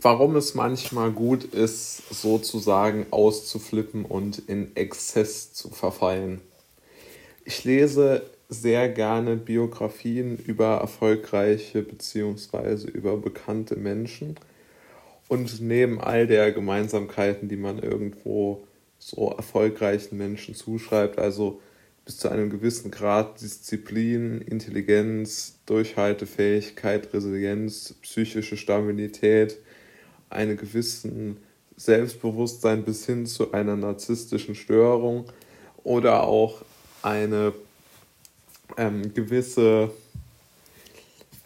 warum es manchmal gut ist, sozusagen auszuflippen und in Exzess zu verfallen. Ich lese sehr gerne Biografien über erfolgreiche bzw. über bekannte Menschen. Und neben all der Gemeinsamkeiten, die man irgendwo so erfolgreichen Menschen zuschreibt, also bis zu einem gewissen Grad Disziplin, Intelligenz, Durchhaltefähigkeit, Resilienz, psychische Stabilität, einen gewissen Selbstbewusstsein bis hin zu einer narzisstischen Störung oder auch eine ähm, gewisse,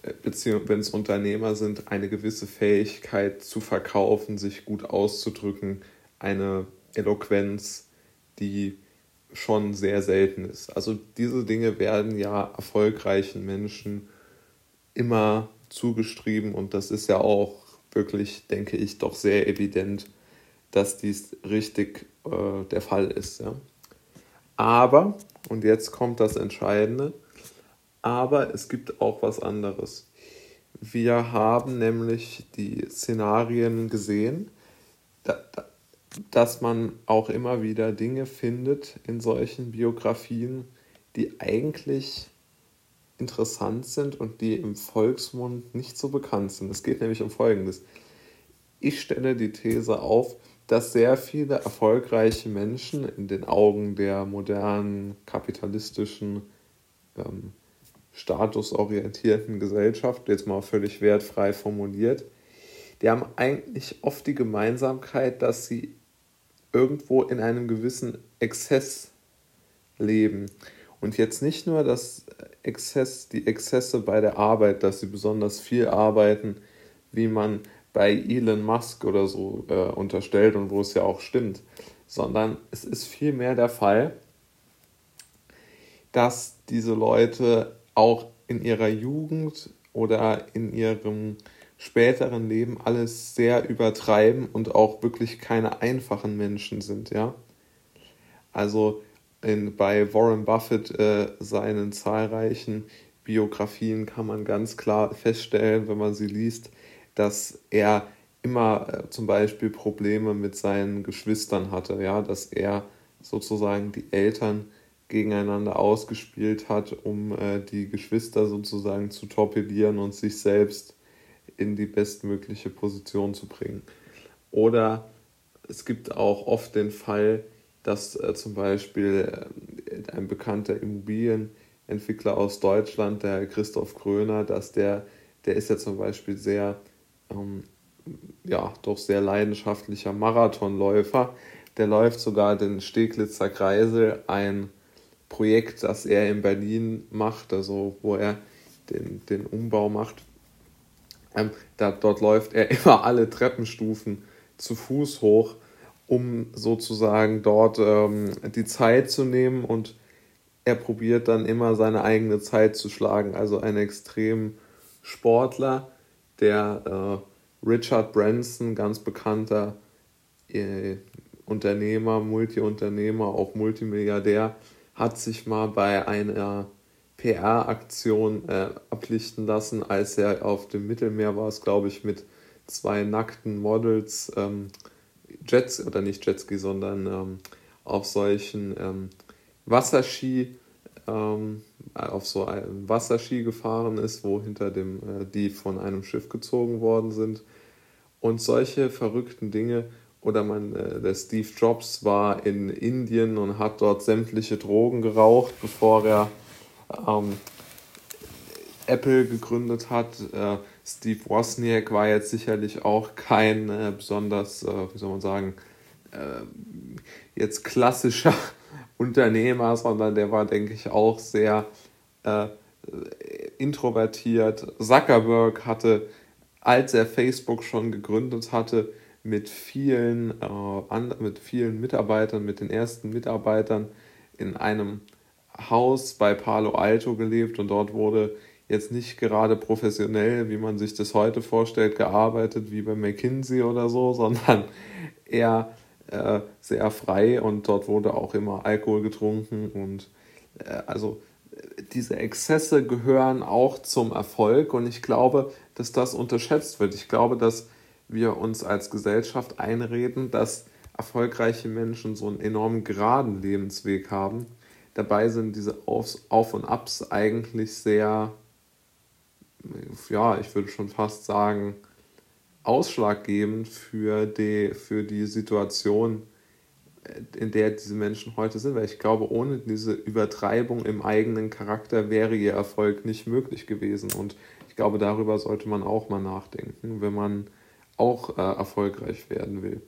äh, beziehungsweise wenn es Unternehmer sind, eine gewisse Fähigkeit zu verkaufen, sich gut auszudrücken, eine Eloquenz, die schon sehr selten ist. Also diese Dinge werden ja erfolgreichen Menschen immer zugeschrieben und das ist ja auch wirklich, denke ich, doch sehr evident, dass dies richtig äh, der Fall ist. Ja. Aber, und jetzt kommt das Entscheidende, aber es gibt auch was anderes. Wir haben nämlich die Szenarien gesehen, dass man auch immer wieder Dinge findet in solchen Biografien, die eigentlich interessant sind und die im Volksmund nicht so bekannt sind. Es geht nämlich um Folgendes. Ich stelle die These auf, dass sehr viele erfolgreiche Menschen in den Augen der modernen kapitalistischen ähm, statusorientierten Gesellschaft, jetzt mal völlig wertfrei formuliert, die haben eigentlich oft die Gemeinsamkeit, dass sie irgendwo in einem gewissen Exzess leben. Und jetzt nicht nur das Exzess, die Exzesse bei der Arbeit, dass sie besonders viel arbeiten, wie man bei Elon Musk oder so äh, unterstellt und wo es ja auch stimmt, sondern es ist vielmehr der Fall, dass diese Leute auch in ihrer Jugend oder in ihrem späteren Leben alles sehr übertreiben und auch wirklich keine einfachen Menschen sind, ja. Also in, bei Warren Buffett äh, seinen zahlreichen Biografien kann man ganz klar feststellen, wenn man sie liest, dass er immer äh, zum Beispiel Probleme mit seinen Geschwistern hatte, ja, dass er sozusagen die Eltern gegeneinander ausgespielt hat, um äh, die Geschwister sozusagen zu torpedieren und sich selbst in die bestmögliche Position zu bringen. Oder es gibt auch oft den Fall, dass äh, zum Beispiel äh, ein bekannter Immobilienentwickler aus Deutschland, der Christoph Kröner, dass der, der ist ja zum Beispiel sehr ähm, ja, doch sehr leidenschaftlicher Marathonläufer. Der läuft sogar den Steglitzer Kreisel, ein Projekt, das er in Berlin macht, also wo er den, den Umbau macht. Ähm, da, dort läuft er immer alle Treppenstufen zu Fuß hoch, um sozusagen dort ähm, die Zeit zu nehmen und er probiert dann immer seine eigene Zeit zu schlagen. Also ein extrem Sportler, der äh, Richard Branson, ganz bekannter äh, Unternehmer, Multiunternehmer, auch Multimilliardär, hat sich mal bei einer PR-Aktion äh, ablichten lassen, als er auf dem Mittelmeer war, es glaube ich, mit zwei nackten Models, ähm, Jets, oder nicht Jetski, sondern ähm, auf solchen ähm, Wasserski ähm, auf so einem Wasserski gefahren ist, wo hinter dem äh, die von einem Schiff gezogen worden sind. Und solche verrückten Dinge. Oder man, äh, der Steve Jobs war in Indien und hat dort sämtliche Drogen geraucht, bevor er ähm, Apple gegründet hat. Äh, Steve Wozniak war jetzt sicherlich auch kein äh, besonders, äh, wie soll man sagen, äh, jetzt klassischer Unternehmer, sondern der war, denke ich, auch sehr äh, introvertiert. Zuckerberg hatte, als er Facebook schon gegründet hatte, mit vielen, äh, mit vielen Mitarbeitern, mit den ersten Mitarbeitern in einem Haus bei Palo Alto gelebt und dort wurde jetzt nicht gerade professionell, wie man sich das heute vorstellt, gearbeitet wie bei McKinsey oder so, sondern eher äh, sehr frei und dort wurde auch immer Alkohol getrunken und äh, also diese Exzesse gehören auch zum Erfolg und ich glaube, dass das unterschätzt wird. Ich glaube, dass wir uns als Gesellschaft einreden, dass erfolgreiche Menschen so einen enorm geraden Lebensweg haben. Dabei sind diese Aufs, Auf und Abs eigentlich sehr, ja, ich würde schon fast sagen, ausschlaggebend für die, für die Situation, in der diese Menschen heute sind. Weil ich glaube, ohne diese Übertreibung im eigenen Charakter wäre ihr Erfolg nicht möglich gewesen. Und ich glaube, darüber sollte man auch mal nachdenken, wenn man auch äh, erfolgreich werden will.